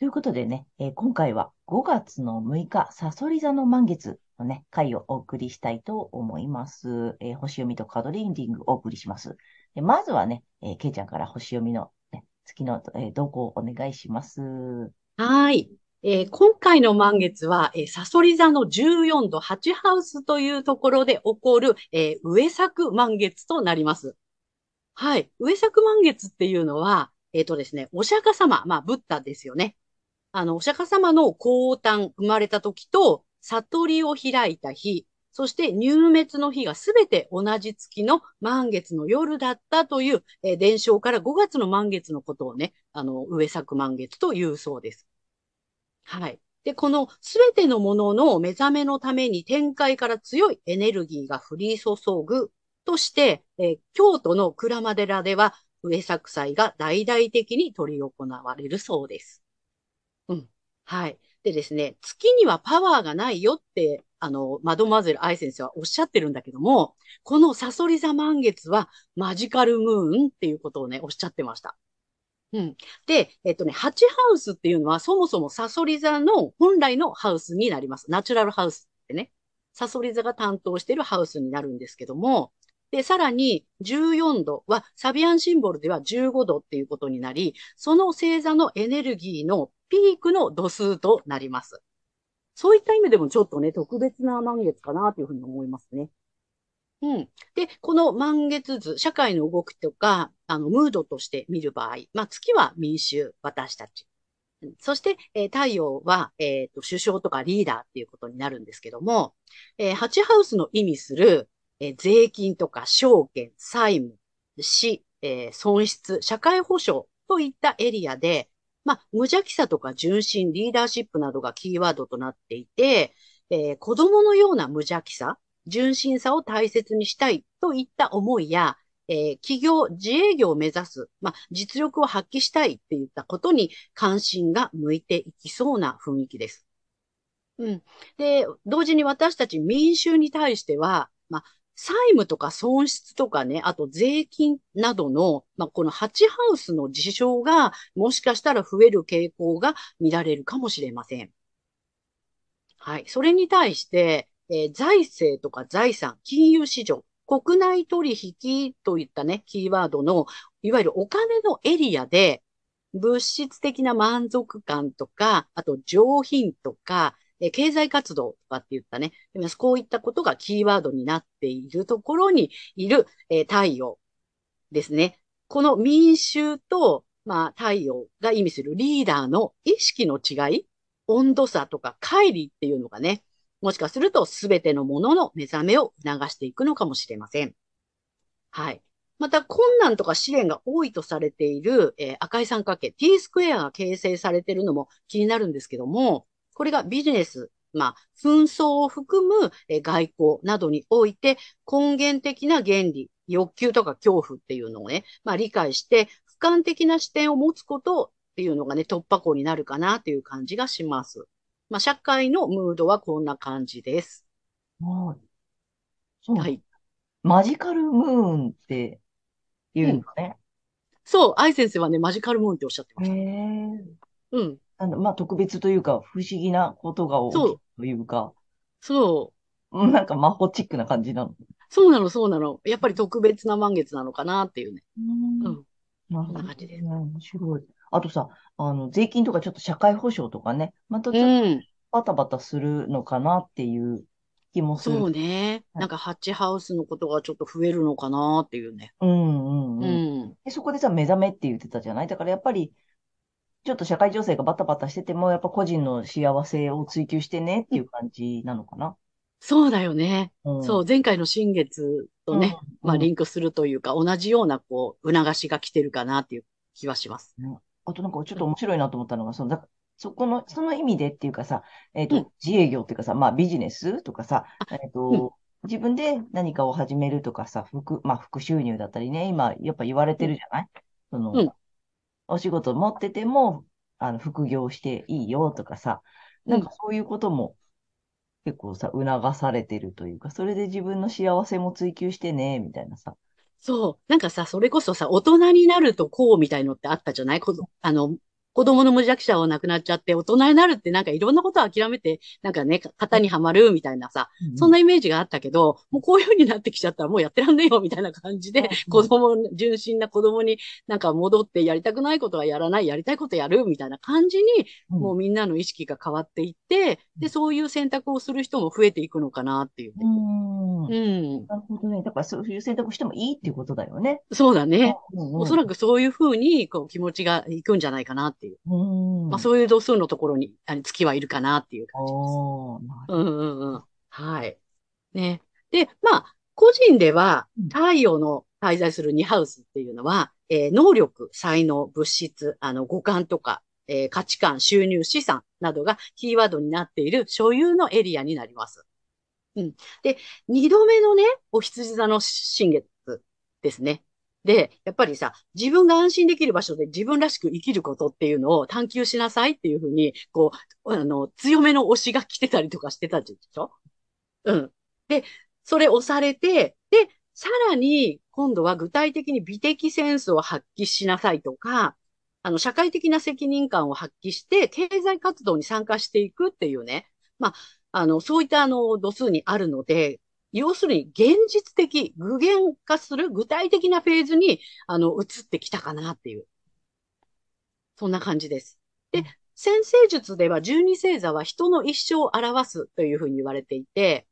ということでね、えー、今回は5月の6日、サソリ座の満月のね、回をお送りしたいと思います。えー、星読みとカードリーディングをお送りします。でまずはね、えー、ケイちゃんから星読みの、ね、月の、えー、動向をお願いします。はい。えー、今回の満月は、えー、サソリ座の14度8ハウスというところで起こる、えー、上作満月となります。はい。上作満月っていうのは、えっ、ー、とですね、お釈迦様、まあ、ブッダですよね。あの、お釈迦様の降誕、生まれた時と、悟りを開いた日、そして入滅の日がすべて同じ月の満月の夜だったという、えー、伝承から5月の満月のことをね、あの、上作満月というそうです。はい。で、このすべてのものの目覚めのために天界から強いエネルギーが降り注ぐとして、えー、京都の鞍馬寺では上作祭が大々的に取り行われるそうです。うん。はい。でですね、月にはパワーがないよって、あの、マドマゼル愛先生はおっしゃってるんだけども、このサソリ座満月はマジカルムーンっていうことをね、おっしゃってました。うん。で、えっとね、ハチハウスっていうのはそもそもサソリ座の本来のハウスになります。ナチュラルハウスってね。サソリ座が担当しているハウスになるんですけども、で、さらに14度はサビアンシンボルでは15度っていうことになり、その星座のエネルギーのピークの度数となります。そういった意味でもちょっとね、特別な満月かなというふうに思いますね。うん。で、この満月図、社会の動きとか、あの、ムードとして見る場合、まあ、月は民衆、私たち。そして、えー、太陽は、えっ、ー、と、首相とかリーダーっていうことになるんですけども、えー、ハチハウスの意味する、えー、税金とか証券、債務、死、えー、損失、社会保障といったエリアで、まあ、無邪気さとか純真、リーダーシップなどがキーワードとなっていて、えー、子供のような無邪気さ、純真さを大切にしたいといった思いや、えー、企業、自営業を目指す、まあ、実力を発揮したいっていったことに関心が向いていきそうな雰囲気です。うん。で、同時に私たち民衆に対しては、まあ、債務とか損失とかね、あと税金などの、まあ、このハチハウスの事象が、もしかしたら増える傾向が見られるかもしれません。はい。それに対して、えー、財政とか財産、金融市場、国内取引といったね、キーワードの、いわゆるお金のエリアで、物質的な満足感とか、あと上品とか、え経済活動とかって言ったね、こういったことがキーワードになっているところにいる、え太陽ですね。この民衆と、まあ、太陽が意味するリーダーの意識の違い、温度差とか乖離っていうのがね、もしかすると全てのものの目覚めを促していくのかもしれません。はい。また、困難とか試練が多いとされている、えー、赤い三角形、T スクエアが形成されているのも気になるんですけども、これがビジネス、まあ、紛争を含む、えー、外交などにおいて根源的な原理、欲求とか恐怖っていうのをね、まあ理解して、俯瞰的な視点を持つことっていうのがね、突破口になるかなという感じがします。まあ、社会のムードはこんな感じです。はい。そう。はい。マジカルムーンって言うんだね。そう、愛先生はね、マジカルムーンっておっしゃってました。うん。あの、まあ、特別というか、不思議なことが起きるというか、そう。なんか魔法チックな感じなの。そうなの、そうなの。やっぱり特別な満月なのかなっていうね。うん。うん。なるほど。感じです。面白い。あとさ、あの、税金とかちょっと社会保障とかね、またちょっとバタバタするのかなっていう気もする。そうね。はいなんかハッチハウスのことがちょっと増えるのかなっていうね。うんうんううん。ん。で、そこでさ、目覚めって言ってたじゃないだからやっぱり、ちょっと社会情勢がバタバタしてても、やっぱ個人の幸せを追求してねっていう感じなのかな。そうだよね。うん。そう、前回の新月とね、うん、まあうんリンクするというか、同じようなこう、促しが来てるかなっていう気はします。あとなんかちょっと面白いなと思ったのが、その、だそこの、その意味でっていうかさ、えっと、うん自営業っていうかさ、まあビジネスとかさ、えっうんと、自分で何かを始めるとかさ、副、まあ副収入だったりね、今やっぱ言われてるじゃない？その、うんお仕事持ってても、あの、副業していいよとかさ、なんかそういうことも結構さ、促されてるというか、それで自分の幸せも追求してね、みたいなさ。そう。なんかさ、それこそさ、大人になるとこうみたいのってあったじゃない？こどあの、子供の無弱者は亡くなっちゃって、大人になるってなんかいろんなことを諦めて、なんかね、型にはまるみたいなさ、そんな、なイメージがあったけど、もうこういう風になってきちゃったらもうやってらんねえよみたいな感じで、子供、純真な子供になんか戻ってやりたくないことはやらない、やりたいことやるみたいな感じに、うんもうみんなの意識が変わっていって、で、そういう選択をする人も増えていくのかなっていうね。うん。うん。なるほどね。だからそういう選択してもいいっていうことだよね。そうだね。うんおそらくそういう風に、こう、気持ちがいくんじゃないかなっていう。うん。まあ、そういう度数のところに、あの月はいるかなっていう感じです。うんうんうん。はい。ね。で、まあ、個人ではうん、太陽の滞在する2ハウスっていうのは、えー能力、才能、物質、あの、五感とか、えー価値観、収入、資産などがキーワードになっている所有のエリアになります。うん。で、二度目のね、お羊座の新月ですね。で、やっぱりさ、自分が安心できる場所で自分らしく生きることっていうのを探求しなさいっていうふうに、こう、あの、強めの推しが来てたりとかしてたでしょ？うん。で、それ押されて、で、さらに、今度は具体的に美的センスを発揮しなさいとか、あの、社会的な責任感を発揮して、経済活動に参加していくっていうね。まあ、あの、そういったあの、度数にあるので、要するに現実的、具現化する具体的なフェーズに、あの、移ってきたかなっていう。そんな感じです。で、先生術では十二星座は人の一生を表すというふうに言われていて、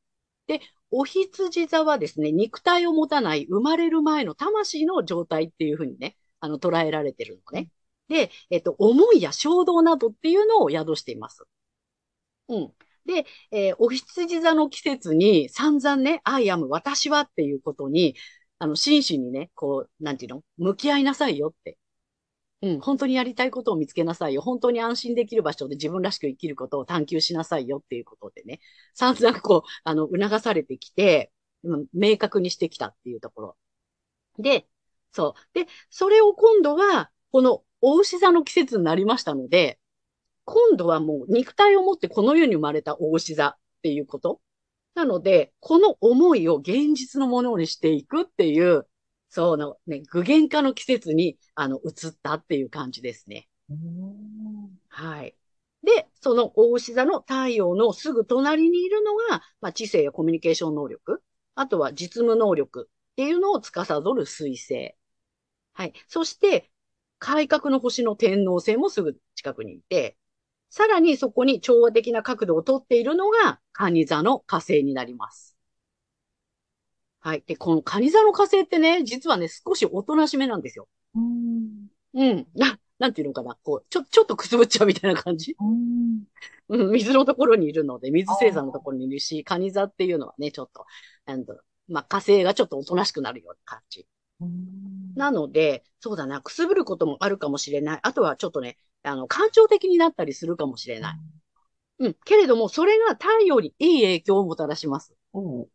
で、お羊座はですね、肉体を持たない生まれる前の魂の状態っていうふうにね、あの、捉えられてるのね。で、えっと、思いや衝動などっていうのを宿しています。うん。で、えーお羊座の季節に散々ね、I am 私はっていうことに、あの、真摯にね、こう、なんていうの？向き合いなさいよって。うん、本当にやりたいことを見つけなさいよ。本当に安心できる場所で自分らしく生きることを探求しなさいよっていうことでね、散々こう、あの、促されてきて、うん明確にしてきたっていうところ。で、そう。で、それを今度は、この、お牛座の季節になりましたので、今度はもう肉体を持ってこの世に生まれたお牛座っていうこと。なので、この思いを現実のものにしていくっていう、そうのね、具現化の季節に、あの、移ったっていう感じですね。はい。で、その大牛座の太陽のすぐ隣にいるのが、まあ、知性やコミュニケーション能力、あとは実務能力っていうのを司る水星。はい。そして、改革の星の天王星もすぐ近くにいて、さらにそこに調和的な角度をとっているのが、蟹座の火星になります。はい。で、この蟹座の火星ってね、実はね、少しおとなしめなんですよ。うんうん。な、なんていうのかな。こう、ちょ、ちょっとくすぶっちゃうみたいな感じ。うんうん、水のところにいるので、水星座のところにいるし、蟹座っていうのはね、ちょっと、なんだろうまあ、火星がちょっとおとなしくなるような感じ。うんなので、そうだな、くすぶることもあるかもしれない。あとはちょっとね、あの、感情的になったりするかもしれない。うん。けれども、それが太陽にいい影響をもたらします。おう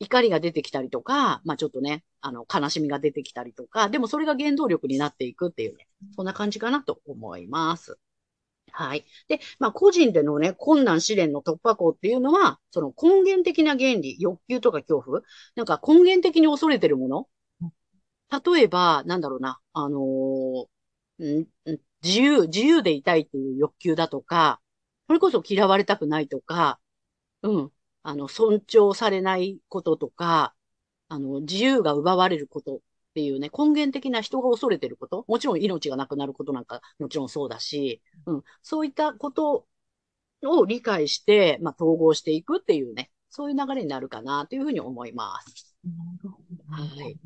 怒りが出てきたりとか、まあちょっとね、あの、悲しみが出てきたりとか、でもそれが原動力になっていくっていうね、そんな感じかなと思います。はい。で、まあ個人でのね、困難試練の突破口っていうのは、その根源的な原理、欲求とか恐怖、なんか根源的に恐れてるもの。例えば、なんだろうな、あのーんん自由、自由でいたいっていう欲求だとか、それこそ嫌われたくないとか、うん。あの、尊重されないこととか、あの、自由が奪われることっていうね、根源的な人が恐れてること、もちろん命がなくなることなんか、もちろんそうだし、うん、そういったことを理解して、まあ、統合していくっていうね、そういう流れになるかなというふうに思います。なるほど。はい。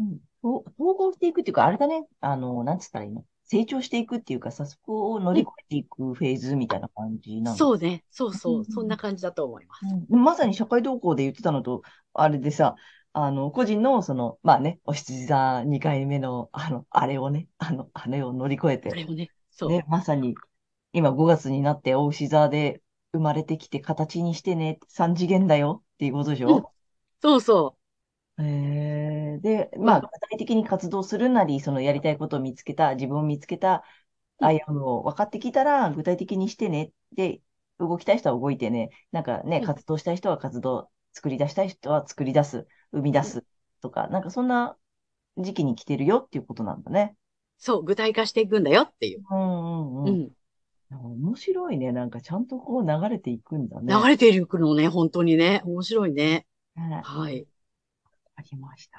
うん。と統合していくっていうか、あれだね。あの、なんつったらいいの？成長していくっていうかさ、そこを乗り越えていくフェーズみたいな感じなの。そうね。そうそうう。んそんな感じだと思います。うんまさに社会動向で言ってたのと、あれでさ、あの、個人の、その、まあね、お羊座2回目の、あの、あれをね、あの、あれを乗り越えて、あれもね、そう。ね、まさに、今5月になって、お牛座で生まれてきて形にしてね、3次元だよっていうことでしょ？そうそえー、で、まあ、うん具体的に活動するなり、そのやりたいことを見つけた、自分を見つけた、うん歩むを分かってきたら、具体的にしてね。で、動きたい人は動いてね。なんかね、うん活動したい人は活動、作り出したい人は作り出す、生み出すとか、なんかそんな時期に来てるよっていうことなんだね。う。そう。具体化していくんだよっていう。うんうんううん。ん。面白いね。なんかちゃんとこう流れていくんだね。流れていくのね、本当にね。面白いね。ねはい。ありました。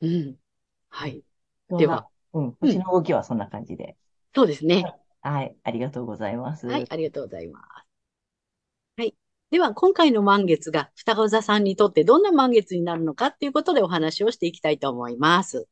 うん。はい。では、うん、星の動きはそんな感じで。そうですね。はい、ありがとうございます。はい、ありがとうございます。はい。では、今回の満月が双子座さんにとってどんな満月になるのかっていうことでお話をしていきたいと思います。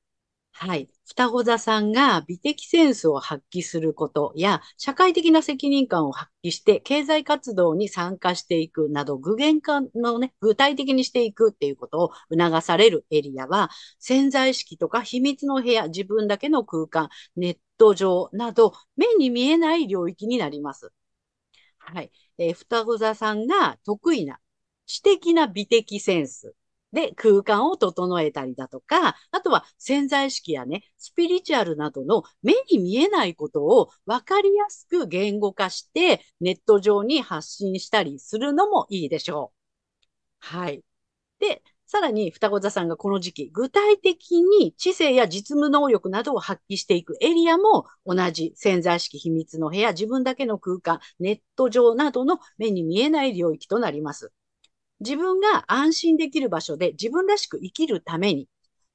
はい。双子座さんが美的センスを発揮することや、社会的な責任感を発揮して、経済活動に参加していくなど、具現化のね、具体的にしていくっていうことを促されるエリアは、潜在意識とか秘密の部屋、自分だけの空間、ネット上など、目に見えない領域になります。はい。えー双子座さんが得意な知的な美的センスで空間を整えたりだとか、あとは潜在意識やね、スピリチュアルなどの目に見えないことを分かりやすく言語化してネット上に発信したりするのもいいでしょう。はい。で、さらに双子座さんがこの時期、具体的に知性や実務能力などを発揮していくエリアも同じ潜在意識秘密の部屋、自分だけの空間、ネット上などの目に見えない領域となります。自分が安心できる場所で自分らしく生きるために、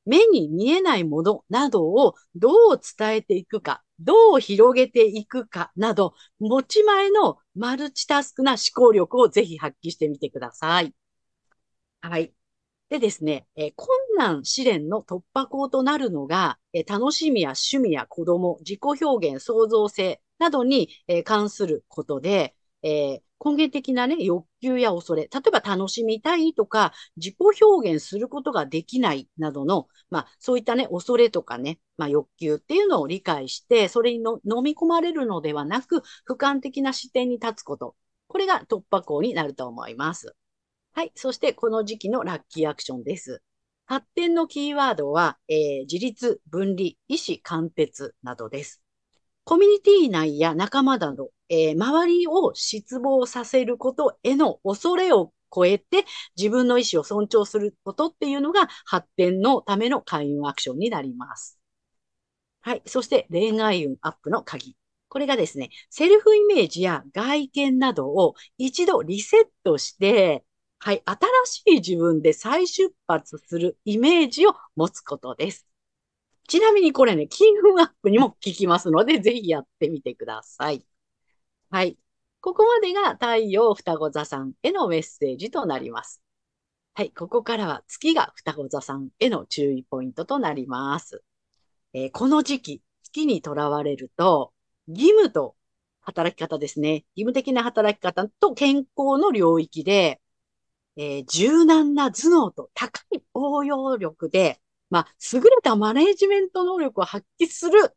目に見えないものなどをどう伝えていくか、どう広げていくかなど、持ち前のマルチタスクな思考力をぜひ発揮してみてください。はい。でですね、え困難試練の突破口となるのが、え楽しみや趣味や子供、自己表現、創造性などに、え関することで、えー根源的なね、欲求や恐れ、例えば楽しみたいとか、自己表現することができないなどの、まあ、そういったね、恐れとかね、まあ、欲求っていうのを理解して、それにの飲み込まれるのではなく、俯瞰的な視点に立つこと。これが突破口になると思います。はい。そして、この時期のラッキーアクションです。発展のキーワードは、えー自立、分離、意思貫徹などです。コミュニティ内や仲間など、えー周りを失望させることへの恐れを超えて自分の意思を尊重することっていうのが発展のための開運アクションになります。はい。そして恋愛運アップの鍵。これがですね、セルフイメージや外見などを一度リセットして、はい、新しい自分で再出発するイメージを持つことです。ちなみにこれね、金運アップにも効きますので、ぜひやってみてください。はい。ここまでが太陽双子座さんへのメッセージとなります。はい。ここからは月が双子座さんへの注意ポイントとなります。えーこの時期、月にとらわれると、義務と働き方ですね。義務的な働き方と健康の領域で、えー柔軟な頭脳と高い応用力で、まあ、優れたマネージメント能力を発揮するっ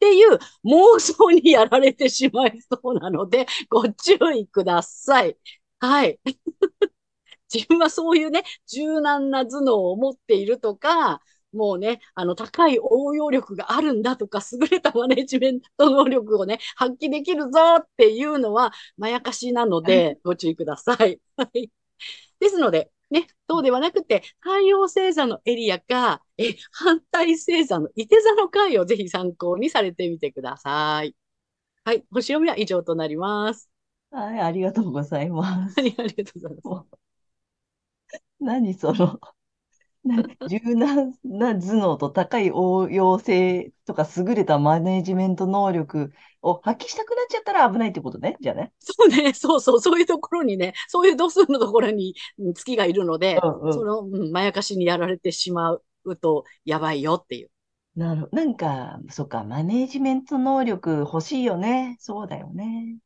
ていう妄想にやられてしまいそうなので、ご注意ください。はい。自分はそういうね、柔軟な頭脳を持っているとか、もうね、あの、高い応用力があるんだとか、優れたマネジメント能力をね、発揮できるぞっていうのは、まやかしなので、ご注意ください。はい。ですので、ね、そうではなくて、太陽星座のエリアか、え、反対星座の伊手座の回をぜひ参考にされてみてください。はい。星読みは以上となります。はい、ありがとうございます。はい、ありがとうございます。何その、な 柔軟な頭脳と高い応用性とか優れたマネジメント能力を発揮したくなっちゃったら危ないってことね。じゃあね。そうね、そうそう、そういうところにね、そういう度数のところにうん月がいるので、うんうんその、うん、まやかしにやられてしまうとやばいよっていう。なるほど。なんか、そっか、マネジメント能力欲しいよね。そうだよね。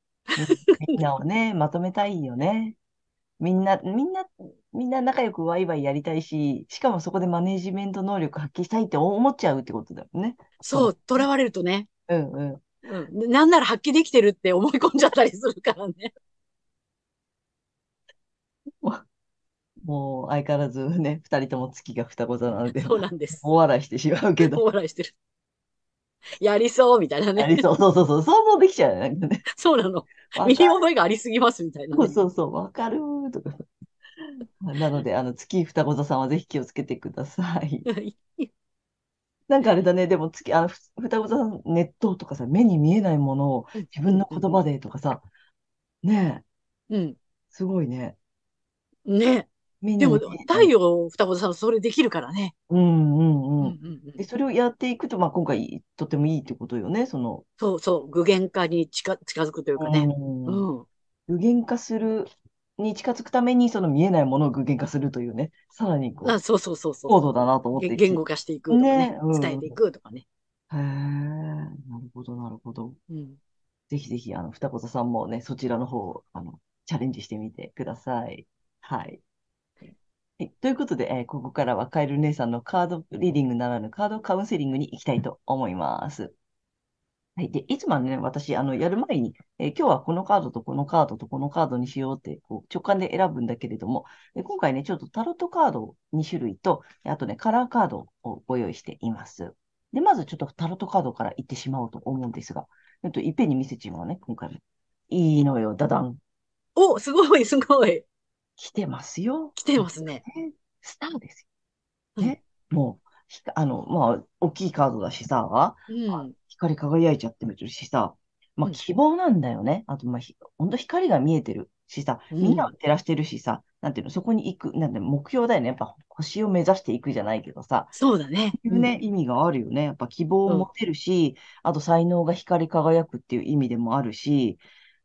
み みんなをね、まとめたいよね。みんな、みんな、みんな仲良くワイワイやりたいし、しかもそこでマネジメント能力発揮したいって思っちゃうってことだよね。そう、囚われるとね、うんうん。うん、なんなら発揮できてるって思い込んじゃったりするからね。もう相変わらずね、二人とも月が双子座なので、そうなんです。お笑いしてしまうけど、お笑いしてる。やりそうみたいなね。ありそう、そうそうそう、想像できちゃうよね。なんかねそうなの。わ身にか覚えがありすぎますみたいなね。そうそうそう、わかるーとか。なので、あの、月双子座さんはぜひ気をつけてください。なんかあれだね、でも月、あの、ふ双子座さん、熱湯とかさ、目に見えないものを自分の言葉でとかさ、ねえ、うん。すごいね。ね。でも。太陽双子座さんそれできるからね。うんうんうんで、それをやっていくと、まあ、今回、とてもいいってことよね、その、そうそう、具現化に近近づくというかね。具現化するに近づくために、その見えないものを具現化するというね、さらにこう、あそうそうそうそう。高度だなと思って言言語化していくとかねねうん伝えていくとかね。へえ、なるほど、なるほど。うん。ぜひぜひ、あの、双子座さんもね、そちらの方、あの、チャレンジしてみてください。はい。はい、ということで、えーここからはカエル姉さんのカードリーディングならぬカードカウンセリングに行きたいと思います。はい。で、いつもね、私、あの、やる前に、えー今日はこのカードとこのカードとこのカードにしようって、こう、直感で選ぶんだけれども、え今回ね、ちょっとタロットカードを2種類と、あとね、カラーカードをご用意しています。で、まずちょっとタロットカードから行ってしまおうと思うんですが、えっと、いっぺんに見せちまうね、今回も。いいのよ、ダダン。お、すごい、すごい。来てますよ。来てますね。ねスターですうんよ。ね。もう、ひかあの、まあ、大きいカードだしさ、うん。光り輝いちゃってるしさ、まあ、うん希望なんだよね。あと、まあ、ひほんと光が見えてるしさ、うんみんなを照らしてるしさ、なんていうの、そこに行く、なんて目標だよね。やっぱ星を目指していくじゃないけどさ、そうだね。いうね、意味があるよね。やっぱ希望を持てるし、あと才能が光り輝くっていう意味でもあるし、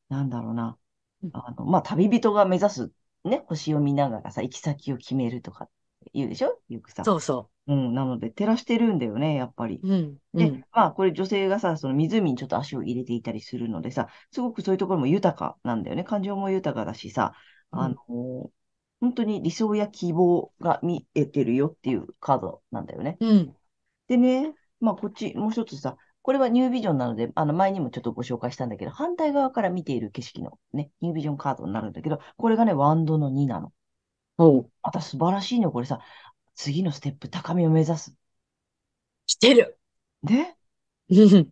なんだろうなうん。あの、まあ、旅人が目指す、ね、星を見ながらさ、行き先を決めるとか言うでしょ？よくさ。そうそうん、なので、照らしてるんだよね、やっぱり。う。うん。うで、ん。まあ、これ女性がさ、その湖にちょっと足を入れていたりするのでさ、すごくそういうところも豊かなんだよね。感情も豊かだしさ、あの、本当に理想や希望が見えてるよっていうカードなんだよね。うん。でね、まあ、こっち、もう一つさ、これはニュービジョンなので、あの、前にもちょっとご紹介したんだけど、反対側から見ている景色のね、ニュービジョンカードになるんだけど、これがね、ワンドの2なの。おまた素晴らしいの、これさ、次のステップ、高みを目指す。来てる。ねうん。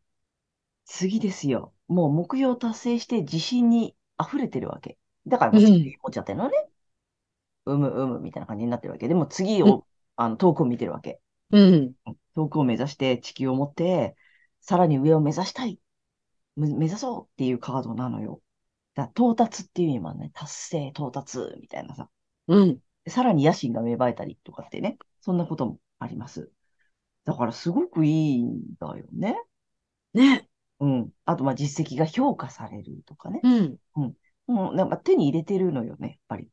次ですよ。もう目標達成して自信に溢れてるわけ。だから、うんもう次持っちゃってるのね。うむうむみたいな感じになってるわけ。でも次うんを、あの、遠くを見てるわけ。うん。遠くを目指して地球を持って、さらに上を目指したい。む目指そうっていうカードなのよ。だ到達っていう意味もね、達成、到達みたいなさ。うん。さらに野心が芽生えたりとかってね、そんなこともあります。だからすごくいいんだよね。ね。うん。あと、まあ、実績が評価されるとかね。うん。うん、なんか手に入れてるのよね、やっぱり。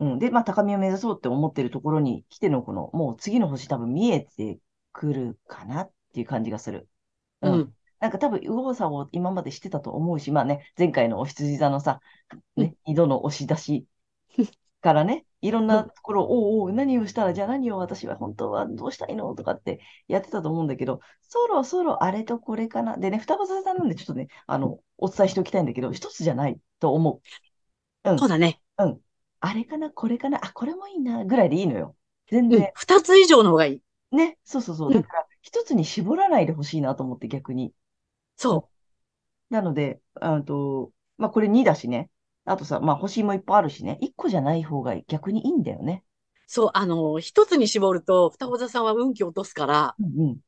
うん。で、まあ、高みを目指そうって思ってるところに来てのこの、もう次の星多分見えてくるかなっていう感じがする。う。うんなんか多分、右往左往今までしてたと思うし、まあね、前回のお羊座のさ、ね、二度の押し出しからね、いろんなところ、おうおう、何をしたら、じゃあ何を私は本当はどうしたいのとかってやってたと思うんだけど、そろそろあれとこれかな。でね、双葉座さんなんでちょっとね、あの、お伝えしておきたいんだけど、一つじゃないと思う。うんそうだね。うん。あれかな、これかな、あ、これもいいな、ぐらいでいいのよ。全うん然。。二つ以上の方がいい。ね、そうそうそう。うんだから、一つに絞らないでほしいなと思って逆に。そなので、あと、まあ、これ2だしね。あとさ、まあ、星もいっぱいあるしね。1個じゃない方が逆にいいんだよね。う。そう。あの、一つに絞ると、双子座さんは運気を落とすから、うんうん。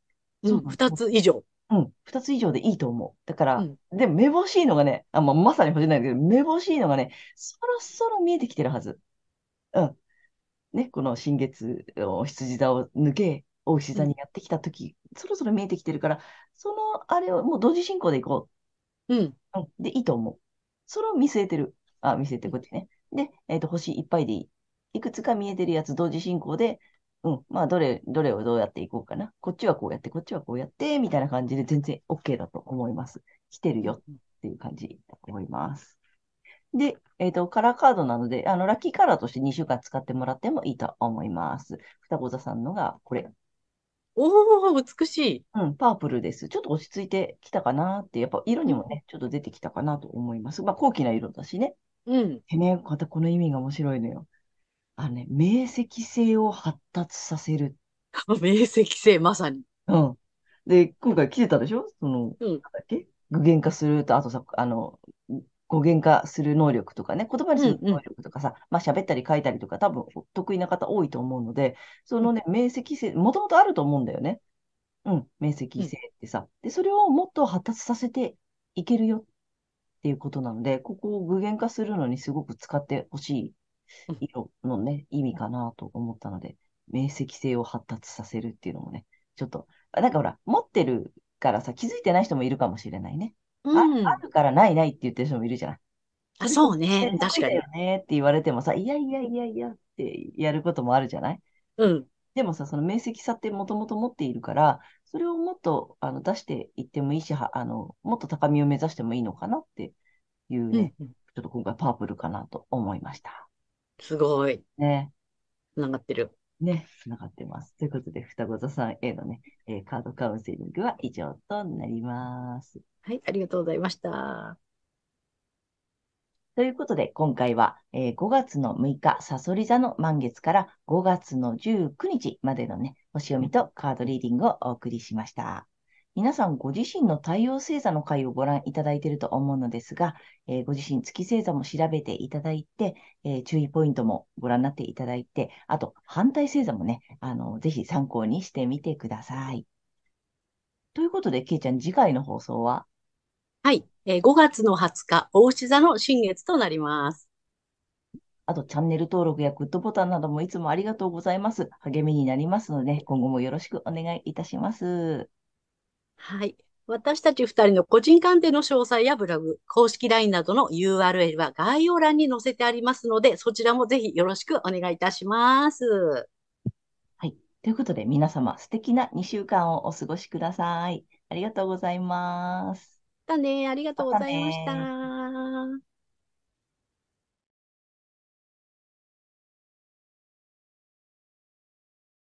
そうつ以上。うん。2つ以上でいいと思う。だから、うんでも、めぼしいのがね、あ、まあ、まさに星なんだけど、めぼしいのがね、そろそろ見えてきてるはず。うん。ね、この新月を羊座を抜け、大牛座にやってきたとき、そろそろ見えてきてるから、そのあれをもう同時進行でいこうん。う。うん。で、いいと思う。それを見据えてる。あ、見据えてこっちね。で、えっと、星いっぱいでいい。いくつか見えてるやつ同時進行で、うん。まあ、どれ、どれをどうやっていこうかな。こっちはこうやって、こっちはこうやって、みたいな感じで全然 OK だと思います。来てるよっていう感じだと思います。で、えっと、カラーカードなので、あの、ラッキーカラーとして2週間使ってもらってもいいと思います。双子座さんのがこれ。おー、美しい。うん、パープルです。ちょっと落ち着いてきたかなって、やっぱ色にもね、ちょっと出てきたかなと思います。まあ、高貴な色だしね。うん。でね、またこの意味が面白いのよ。あのね、明晰性を発達させる。明晰性、まさに。うん。で、今回来てたでしょ？その、うん。なんだっけ？具現化すると、あとさ、あの、語源化する能力とかね、言葉にする能力とかさ、まあ喋ったり書いたりとか多分得意な方多いと思うので、そのね、明晰性、もともとあると思うんだよね。うん、明晰性ってさ。で、それをもっと発達させていけるよっていうことなので、ここを具現化するのにすごく使ってほしい色のね、意味かなと思ったので、明晰性を発達させるっていうのもね、ちょっと、あなんかほら、持ってるからさ、気づいてない人もいるかもしれないね。うん。あるからないないって言ってる人もいるじゃない。あ、そうね。得確かに意だよ。ねって言われてもさ、いやいやいやいやってやることもあるじゃない？うん。でもさ、その明晰さってもともと持っているから、それをもっとあの出していってもいいし、はあの、もっと高みを目指してもいいのかなっていううんね、うん。ちょっと今回パープルかなと思いました。すごい。ね。つながってる。ね、つながってます。ということで、双子座さんへのね、えーカードカウンセリングは以上となります。はい、ありがとうございました。ということで、今回は、えー5月の6日、サソリ座の満月から5月の19日までのね、星読みとカードリーディングをお送りしました。皆さん、ご自身の太陽星座の回をご覧いただいていると思うのですが、えーご自身月星座も調べていただいて、えー注意ポイントもご覧になっていただいて、あと、反対星座もね、あの、ぜひ参考にしてみてください。ということで、けいちゃん、次回の放送は？はい、えー5月の20日、大牛座の新月となります。あと、チャンネル登録やグッドボタンなどもいつもありがとうございます。励みになりますので、今後もよろしくお願いいたします。はい。私たち二人の個人鑑定の詳細やブログ、公式 LINE などの URL は概要欄に載せてありますので、そちらもぜひよろしくお願いいたします。はい。ということで、皆様、素敵な2週間をお過ごしください。ありがとうございます。だね。ありがとうございました。